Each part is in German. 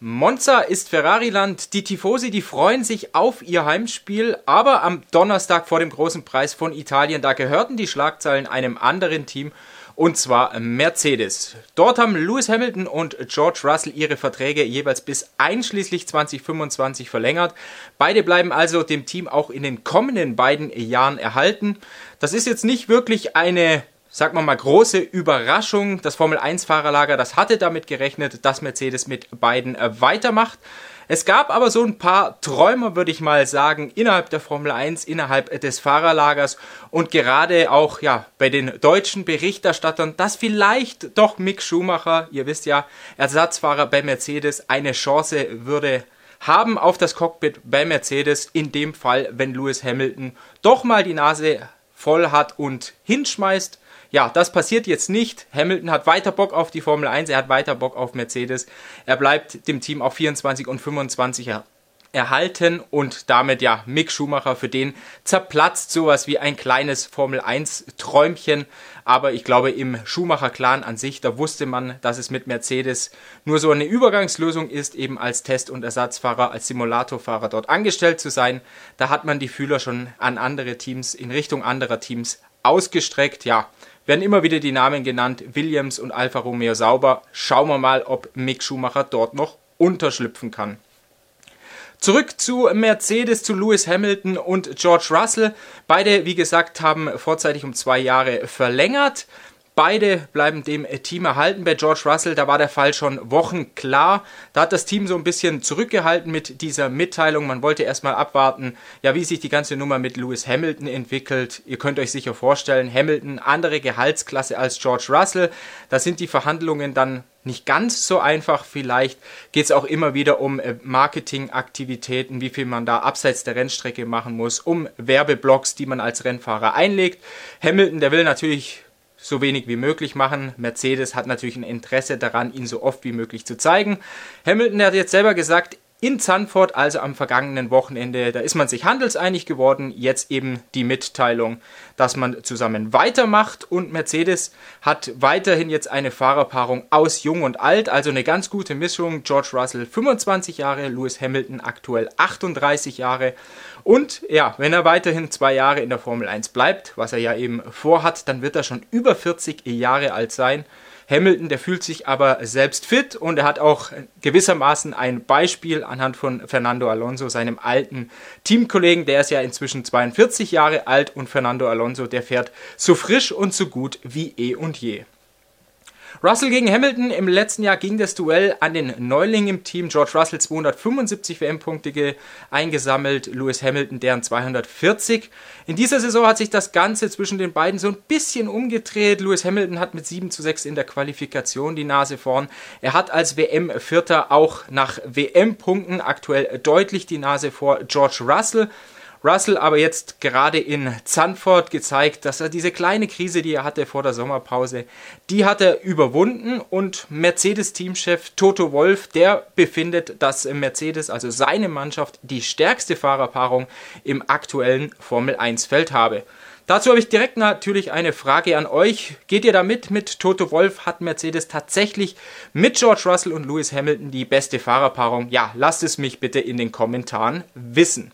Monza ist Ferrari-Land. Die Tifosi, die freuen sich auf ihr Heimspiel, aber am Donnerstag vor dem großen Preis von Italien, da gehörten die Schlagzeilen einem anderen Team und zwar Mercedes. Dort haben Lewis Hamilton und George Russell ihre Verträge jeweils bis einschließlich 2025 verlängert. Beide bleiben also dem Team auch in den kommenden beiden Jahren erhalten. Das ist jetzt nicht wirklich eine sagen wir mal, große Überraschung. Das Formel-1-Fahrerlager, das hatte damit gerechnet, dass Mercedes mit beiden äh, weitermacht. Es gab aber so ein paar Träumer, würde ich mal sagen, innerhalb der Formel 1, innerhalb des Fahrerlagers und gerade auch ja bei den deutschen Berichterstattern, dass vielleicht doch Mick Schumacher, ihr wisst ja, Ersatzfahrer bei Mercedes, eine Chance würde haben auf das Cockpit bei Mercedes, in dem Fall, wenn Lewis Hamilton doch mal die Nase voll hat und hinschmeißt ja, das passiert jetzt nicht. Hamilton hat weiter Bock auf die Formel 1, er hat weiter Bock auf Mercedes. Er bleibt dem Team auf 24 und 25 erhalten und damit ja Mick Schumacher für den zerplatzt sowas wie ein kleines Formel 1 Träumchen, aber ich glaube im Schumacher Clan an sich, da wusste man, dass es mit Mercedes nur so eine Übergangslösung ist, eben als Test- und Ersatzfahrer, als Simulatorfahrer dort angestellt zu sein. Da hat man die Fühler schon an andere Teams in Richtung anderer Teams ausgestreckt. Ja, werden immer wieder die Namen genannt, Williams und Alfa Romeo Sauber. Schauen wir mal, ob Mick Schumacher dort noch unterschlüpfen kann. Zurück zu Mercedes, zu Lewis Hamilton und George Russell. Beide, wie gesagt, haben vorzeitig um zwei Jahre verlängert. Beide bleiben dem Team erhalten. Bei George Russell, da war der Fall schon Wochen klar. Da hat das Team so ein bisschen zurückgehalten mit dieser Mitteilung. Man wollte erstmal abwarten, ja, wie sich die ganze Nummer mit Lewis Hamilton entwickelt. Ihr könnt euch sicher vorstellen, Hamilton, andere Gehaltsklasse als George Russell. Da sind die Verhandlungen dann nicht ganz so einfach. Vielleicht geht es auch immer wieder um äh, Marketingaktivitäten, wie viel man da abseits der Rennstrecke machen muss, um Werbeblocks, die man als Rennfahrer einlegt. Hamilton, der will natürlich so wenig wie möglich machen. Mercedes hat natürlich ein Interesse daran, ihn so oft wie möglich zu zeigen. Hamilton hat jetzt selber gesagt, in Zandvoort, also am vergangenen Wochenende, da ist man sich handelseinig geworden. Jetzt eben die Mitteilung, dass man zusammen weitermacht und Mercedes hat weiterhin jetzt eine Fahrerpaarung aus Jung und Alt, also eine ganz gute Mischung. George Russell 25 Jahre, Lewis Hamilton aktuell 38 Jahre und ja, wenn er weiterhin zwei Jahre in der Formel 1 bleibt, was er ja eben vorhat, dann wird er schon über 40 Jahre alt sein. Hamilton, der fühlt sich aber selbst fit und er hat auch gewissermaßen ein Beispiel anhand von Fernando Alonso, seinem alten Teamkollegen. Der ist ja inzwischen 42 Jahre alt und Fernando Alonso, der fährt so frisch und so gut wie eh und je. Russell gegen Hamilton. Im letzten Jahr ging das Duell an den Neuling im Team. George Russell 275 WM-Punkte eingesammelt, Lewis Hamilton deren 240. In dieser Saison hat sich das Ganze zwischen den beiden so ein bisschen umgedreht. Lewis Hamilton hat mit 7 zu 6 in der Qualifikation die Nase vorn. Er hat als WM-Vierter auch nach WM-Punkten aktuell deutlich die Nase vor George Russell. Russell aber jetzt gerade in Zandvoort gezeigt, dass er diese kleine Krise, die er hatte vor der Sommerpause, die hat er überwunden und Mercedes-Teamchef Toto Wolf, der befindet, dass Mercedes, also seine Mannschaft, die stärkste Fahrerpaarung im aktuellen Formel 1-Feld habe. Dazu habe ich direkt natürlich eine Frage an euch. Geht ihr damit mit Toto Wolf? Hat Mercedes tatsächlich mit George Russell und Lewis Hamilton die beste Fahrerpaarung? Ja, lasst es mich bitte in den Kommentaren wissen.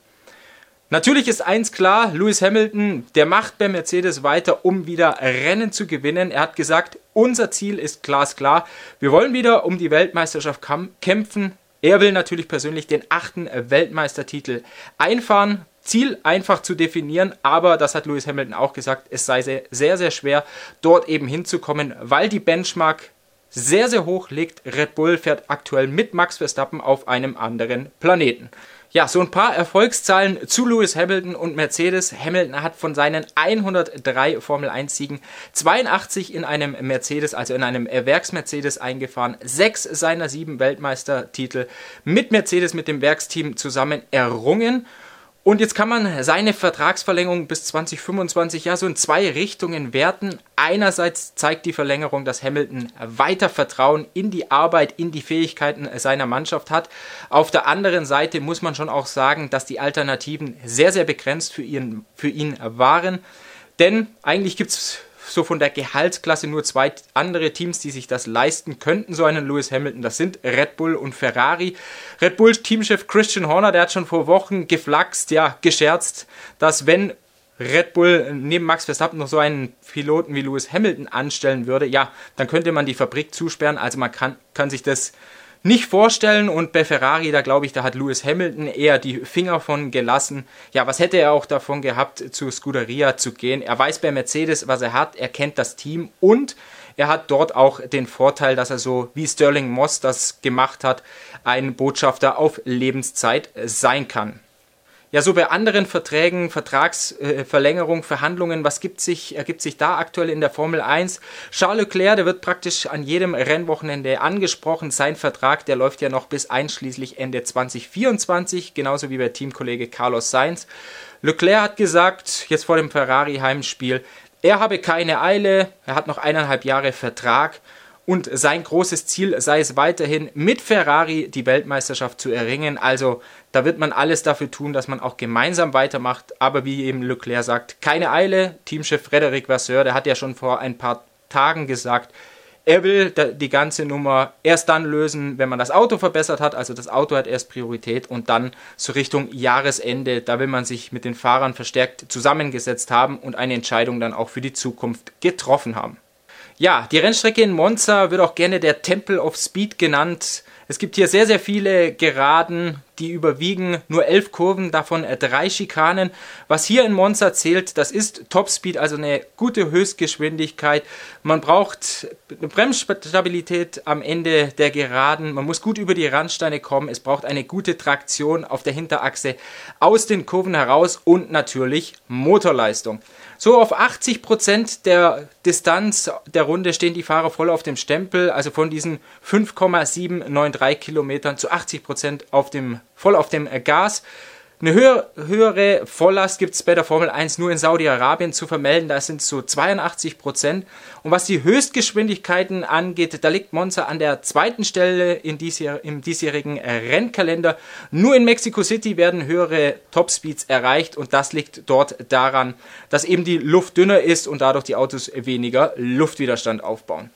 Natürlich ist eins klar, Lewis Hamilton, der macht bei Mercedes weiter, um wieder Rennen zu gewinnen. Er hat gesagt, unser Ziel ist glasklar. Wir wollen wieder um die Weltmeisterschaft kämpfen. Er will natürlich persönlich den achten Weltmeistertitel einfahren. Ziel einfach zu definieren, aber das hat Lewis Hamilton auch gesagt, es sei sehr, sehr, sehr schwer, dort eben hinzukommen, weil die Benchmark sehr, sehr hoch liegt. Red Bull fährt aktuell mit Max Verstappen auf einem anderen Planeten. Ja, so ein paar Erfolgszahlen zu Lewis Hamilton und Mercedes. Hamilton hat von seinen 103 Formel 1 Siegen 82 in einem Mercedes, also in einem Werks-Mercedes eingefahren. Sechs seiner sieben Weltmeistertitel mit Mercedes, mit dem Werksteam zusammen errungen. Und jetzt kann man seine Vertragsverlängerung bis 2025 ja so in zwei Richtungen werten. Einerseits zeigt die Verlängerung, dass Hamilton weiter Vertrauen in die Arbeit, in die Fähigkeiten seiner Mannschaft hat. Auf der anderen Seite muss man schon auch sagen, dass die Alternativen sehr, sehr begrenzt für ihn, für ihn waren. Denn eigentlich gibt es so von der Gehaltsklasse nur zwei andere Teams, die sich das leisten könnten, so einen Lewis Hamilton. Das sind Red Bull und Ferrari. Red Bull Teamchef Christian Horner, der hat schon vor Wochen geflaxt, ja, gescherzt, dass wenn Red Bull neben Max Verstappen noch so einen Piloten wie Lewis Hamilton anstellen würde, ja, dann könnte man die Fabrik zusperren. Also man kann, kann sich das nicht vorstellen und bei Ferrari, da glaube ich, da hat Lewis Hamilton eher die Finger von gelassen. Ja, was hätte er auch davon gehabt, zu Scuderia zu gehen? Er weiß bei Mercedes, was er hat, er kennt das Team und er hat dort auch den Vorteil, dass er so wie Sterling Moss das gemacht hat, ein Botschafter auf Lebenszeit sein kann. Ja, so bei anderen Verträgen, Vertragsverlängerung, äh, Verhandlungen, was gibt sich, ergibt sich da aktuell in der Formel 1? Charles Leclerc, der wird praktisch an jedem Rennwochenende angesprochen. Sein Vertrag, der läuft ja noch bis einschließlich Ende 2024, genauso wie bei Teamkollege Carlos Sainz. Leclerc hat gesagt, jetzt vor dem Ferrari-Heimspiel, er habe keine Eile, er hat noch eineinhalb Jahre Vertrag und sein großes Ziel sei es weiterhin, mit Ferrari die Weltmeisterschaft zu erringen. Also da wird man alles dafür tun, dass man auch gemeinsam weitermacht. Aber wie eben Leclerc sagt, keine Eile. Teamchef Frederic Vasseur, der hat ja schon vor ein paar Tagen gesagt, er will die ganze Nummer erst dann lösen, wenn man das Auto verbessert hat. Also das Auto hat erst Priorität und dann so Richtung Jahresende. Da will man sich mit den Fahrern verstärkt zusammengesetzt haben und eine Entscheidung dann auch für die Zukunft getroffen haben. Ja, die Rennstrecke in Monza wird auch gerne der Temple of Speed genannt. Es gibt hier sehr, sehr viele Geraden, die überwiegen, nur elf Kurven, davon drei Schikanen. Was hier in Monza zählt, das ist Topspeed, also eine gute Höchstgeschwindigkeit. Man braucht eine Bremsstabilität am Ende der Geraden. Man muss gut über die Randsteine kommen. Es braucht eine gute Traktion auf der Hinterachse aus den Kurven heraus und natürlich Motorleistung. So auf 80% der Distanz der Runde stehen die Fahrer voll auf dem Stempel, also von diesen 5,793 Kilometern zu 80% auf dem, voll auf dem Gas. Eine höhere, Volllast gibt es bei der Formel 1 nur in Saudi-Arabien zu vermelden, da sind es so 82 Prozent. Und was die Höchstgeschwindigkeiten angeht, da liegt Monza an der zweiten Stelle in diesjähr im diesjährigen Rennkalender. Nur in Mexico City werden höhere Topspeeds erreicht und das liegt dort daran, dass eben die Luft dünner ist und dadurch die Autos weniger Luftwiderstand aufbauen.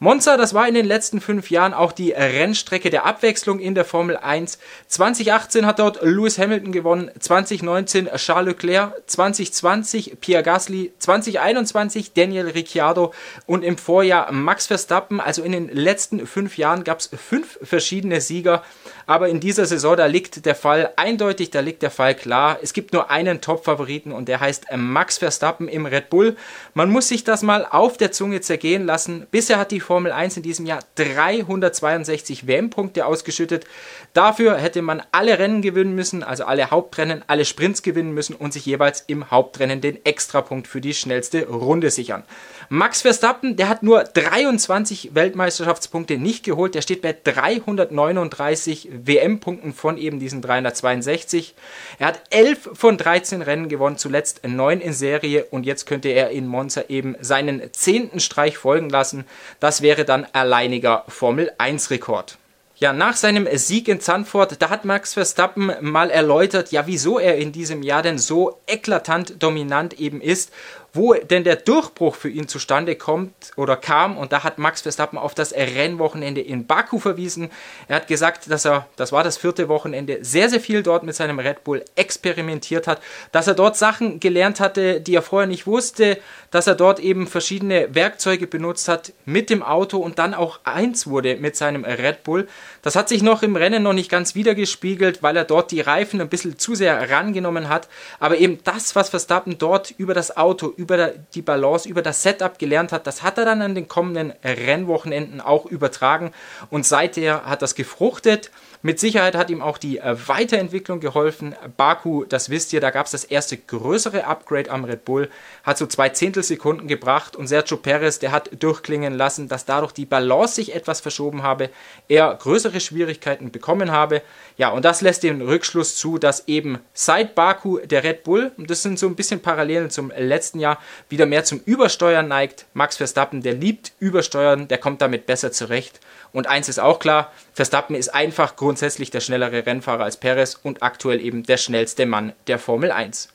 Monza, das war in den letzten fünf Jahren auch die Rennstrecke der Abwechslung in der Formel 1. 2018 hat dort Lewis Hamilton gewonnen, 2019 Charles Leclerc, 2020 Pierre Gasly, 2021 Daniel Ricciardo und im Vorjahr Max Verstappen. Also in den letzten fünf Jahren gab es fünf verschiedene Sieger. Aber in dieser Saison, da liegt der Fall eindeutig, da liegt der Fall klar. Es gibt nur einen Top-Favoriten und der heißt Max Verstappen im Red Bull. Man muss sich das mal auf der Zunge zergehen lassen. Bisher hat die Formel 1 in diesem Jahr 362 WM-Punkte ausgeschüttet. Dafür hätte man alle Rennen gewinnen müssen, also alle Hauptrennen, alle Sprints gewinnen müssen und sich jeweils im Hauptrennen den Extrapunkt für die schnellste Runde sichern. Max Verstappen, der hat nur 23 Weltmeisterschaftspunkte nicht geholt. Der steht bei 339 WM-Punkten von eben diesen 362. Er hat 11 von 13 Rennen gewonnen, zuletzt 9 in Serie und jetzt könnte er in Monza eben seinen zehnten Streich folgen lassen. Das wäre dann alleiniger Formel 1 Rekord. Ja, nach seinem Sieg in Zandvoort, da hat Max Verstappen mal erläutert, ja, wieso er in diesem Jahr denn so eklatant dominant eben ist wo denn der Durchbruch für ihn zustande kommt oder kam. Und da hat Max Verstappen auf das Rennwochenende in Baku verwiesen. Er hat gesagt, dass er, das war das vierte Wochenende, sehr, sehr viel dort mit seinem Red Bull experimentiert hat, dass er dort Sachen gelernt hatte, die er vorher nicht wusste, dass er dort eben verschiedene Werkzeuge benutzt hat mit dem Auto und dann auch eins wurde mit seinem Red Bull. Das hat sich noch im Rennen noch nicht ganz wiedergespiegelt, weil er dort die Reifen ein bisschen zu sehr rangenommen hat. Aber eben das, was Verstappen dort über das Auto, über die Balance, über das Setup gelernt hat, das hat er dann an den kommenden Rennwochenenden auch übertragen und seither hat das gefruchtet. Mit Sicherheit hat ihm auch die äh, Weiterentwicklung geholfen. Baku, das wisst ihr, da gab es das erste größere Upgrade am Red Bull, hat so zwei Zehntelsekunden gebracht und Sergio Perez, der hat durchklingen lassen, dass dadurch die Balance sich etwas verschoben habe, er größere Schwierigkeiten bekommen habe. Ja, und das lässt den Rückschluss zu, dass eben seit Baku der Red Bull, und das sind so ein bisschen Parallelen zum letzten Jahr, wieder mehr zum Übersteuern neigt. Max Verstappen, der liebt Übersteuern, der kommt damit besser zurecht. Und eins ist auch klar, Verstappen ist einfach grundsätzlich der schnellere Rennfahrer als Perez und aktuell eben der schnellste Mann der Formel 1.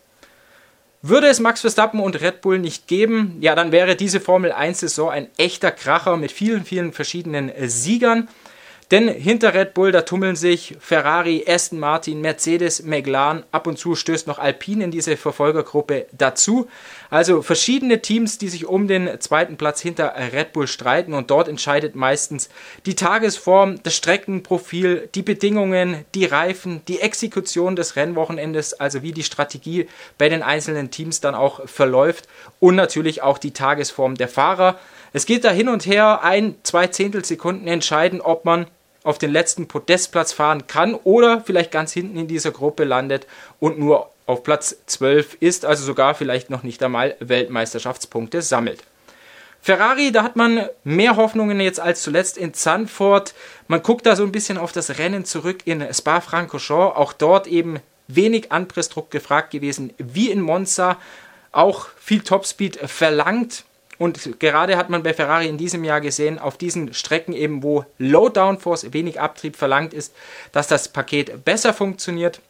Würde es Max Verstappen und Red Bull nicht geben, ja, dann wäre diese Formel 1-Saison ein echter Kracher mit vielen, vielen verschiedenen Siegern. Denn hinter Red Bull, da tummeln sich Ferrari, Aston Martin, Mercedes, McLaren, ab und zu stößt noch Alpine in diese Verfolgergruppe dazu. Also verschiedene Teams, die sich um den zweiten Platz hinter Red Bull streiten. Und dort entscheidet meistens die Tagesform, das Streckenprofil, die Bedingungen, die Reifen, die Exekution des Rennwochenendes, also wie die Strategie bei den einzelnen Teams dann auch verläuft. Und natürlich auch die Tagesform der Fahrer. Es geht da hin und her, ein, zwei Zehntelsekunden entscheiden, ob man auf den letzten Podestplatz fahren kann oder vielleicht ganz hinten in dieser Gruppe landet und nur auf Platz 12 ist, also sogar vielleicht noch nicht einmal Weltmeisterschaftspunkte sammelt. Ferrari, da hat man mehr Hoffnungen jetzt als zuletzt in Zandvoort. Man guckt da so ein bisschen auf das Rennen zurück in Spa-Francorchamps. Auch dort eben wenig Anpressdruck gefragt gewesen, wie in Monza. Auch viel Topspeed verlangt. Und gerade hat man bei Ferrari in diesem Jahr gesehen, auf diesen Strecken eben, wo Low Downforce, wenig Abtrieb verlangt ist, dass das Paket besser funktioniert.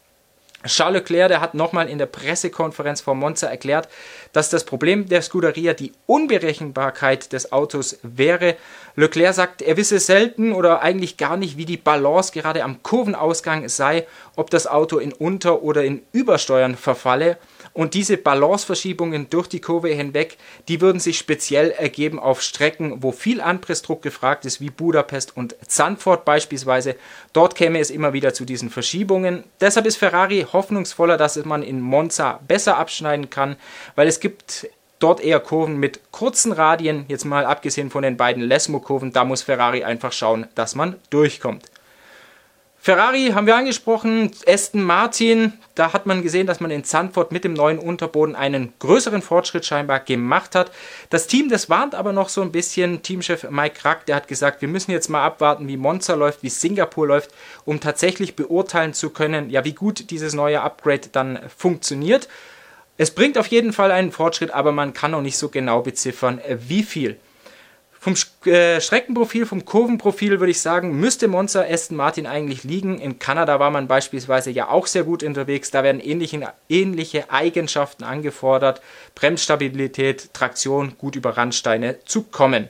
Charles Leclerc, der hat nochmal in der Pressekonferenz vor Monza erklärt, dass das Problem der Scuderia die Unberechenbarkeit des Autos wäre. Leclerc sagt, er wisse selten oder eigentlich gar nicht, wie die Balance gerade am Kurvenausgang sei, ob das Auto in Unter- oder in Übersteuern verfalle. Und diese Balanceverschiebungen durch die Kurve hinweg, die würden sich speziell ergeben auf Strecken, wo viel Anpressdruck gefragt ist, wie Budapest und Zandvoort beispielsweise. Dort käme es immer wieder zu diesen Verschiebungen. Deshalb ist Ferrari hoffnungsvoller, dass man in Monza besser abschneiden kann, weil es gibt dort eher Kurven mit kurzen Radien, jetzt mal abgesehen von den beiden Lesmo-Kurven, da muss Ferrari einfach schauen, dass man durchkommt. Ferrari haben wir angesprochen, Aston Martin, da hat man gesehen, dass man in Zandvoort mit dem neuen Unterboden einen größeren Fortschritt scheinbar gemacht hat. Das Team, das warnt aber noch so ein bisschen. Teamchef Mike Krack, der hat gesagt, wir müssen jetzt mal abwarten, wie Monza läuft, wie Singapur läuft, um tatsächlich beurteilen zu können, ja, wie gut dieses neue Upgrade dann funktioniert. Es bringt auf jeden Fall einen Fortschritt, aber man kann noch nicht so genau beziffern, wie viel. Vom äh, Streckenprofil, vom Kurvenprofil würde ich sagen, müsste Monza Aston Martin eigentlich liegen. In Kanada war man beispielsweise ja auch sehr gut unterwegs. Da werden ähnliche, ähnliche Eigenschaften angefordert. Bremsstabilität, Traktion, gut über Randsteine zu kommen.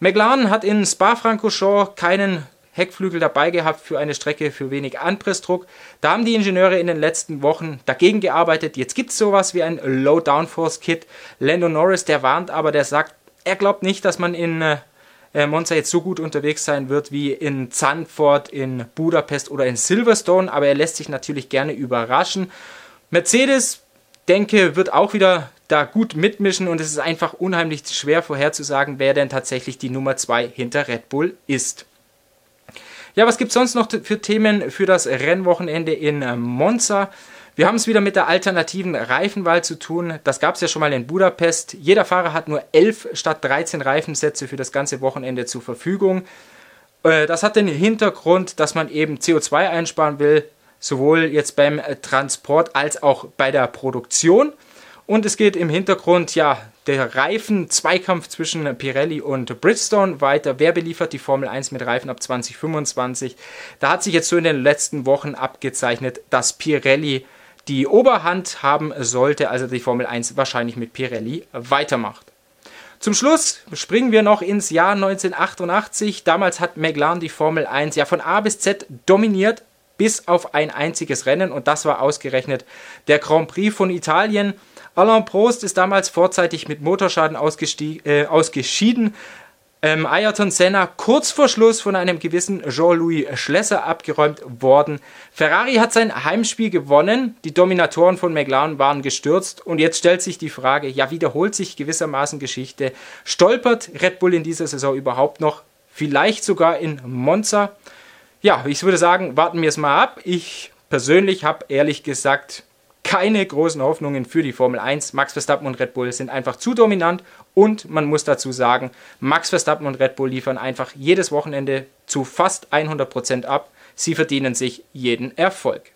McLaren hat in Spa-Francorchamps keinen Heckflügel dabei gehabt für eine Strecke für wenig Anpressdruck. Da haben die Ingenieure in den letzten Wochen dagegen gearbeitet. Jetzt gibt es sowas wie ein Low Downforce Kit. Lando Norris, der warnt aber, der sagt, er glaubt nicht, dass man in äh, Monza jetzt so gut unterwegs sein wird wie in Zandvoort, in Budapest oder in Silverstone, aber er lässt sich natürlich gerne überraschen. Mercedes, denke, wird auch wieder da gut mitmischen und es ist einfach unheimlich schwer vorherzusagen, wer denn tatsächlich die Nummer 2 hinter Red Bull ist. Ja, was gibt es sonst noch für Themen für das Rennwochenende in äh, Monza? Wir haben es wieder mit der alternativen Reifenwahl zu tun. Das gab es ja schon mal in Budapest. Jeder Fahrer hat nur 11 statt 13 Reifensätze für das ganze Wochenende zur Verfügung. Äh, das hat den Hintergrund, dass man eben CO2 einsparen will, sowohl jetzt beim Transport als auch bei der Produktion. Und es geht im Hintergrund ja der Reifen-Zweikampf zwischen Pirelli und Bridgestone weiter. Wer beliefert die Formel 1 mit Reifen ab 2025? Da hat sich jetzt so in den letzten Wochen abgezeichnet, dass Pirelli die Oberhand haben sollte, also die Formel 1 wahrscheinlich mit Pirelli weitermacht. Zum Schluss springen wir noch ins Jahr 1988. Damals hat McLaren die Formel 1 ja von A bis Z dominiert, bis auf ein einziges Rennen und das war ausgerechnet der Grand Prix von Italien. Alain Prost ist damals vorzeitig mit Motorschaden äh, ausgeschieden. Ähm, Ayrton Senna kurz vor Schluss von einem gewissen Jean-Louis Schlesser abgeräumt worden. Ferrari hat sein Heimspiel gewonnen, die Dominatoren von McLaren waren gestürzt und jetzt stellt sich die Frage, ja wiederholt sich gewissermaßen Geschichte, stolpert Red Bull in dieser Saison überhaupt noch, vielleicht sogar in Monza? Ja, ich würde sagen, warten wir es mal ab. Ich persönlich habe ehrlich gesagt keine großen Hoffnungen für die Formel 1. Max Verstappen und Red Bull sind einfach zu dominant und man muss dazu sagen, Max Verstappen und Red Bull liefern einfach jedes Wochenende zu fast 100% ab. Sie verdienen sich jeden Erfolg.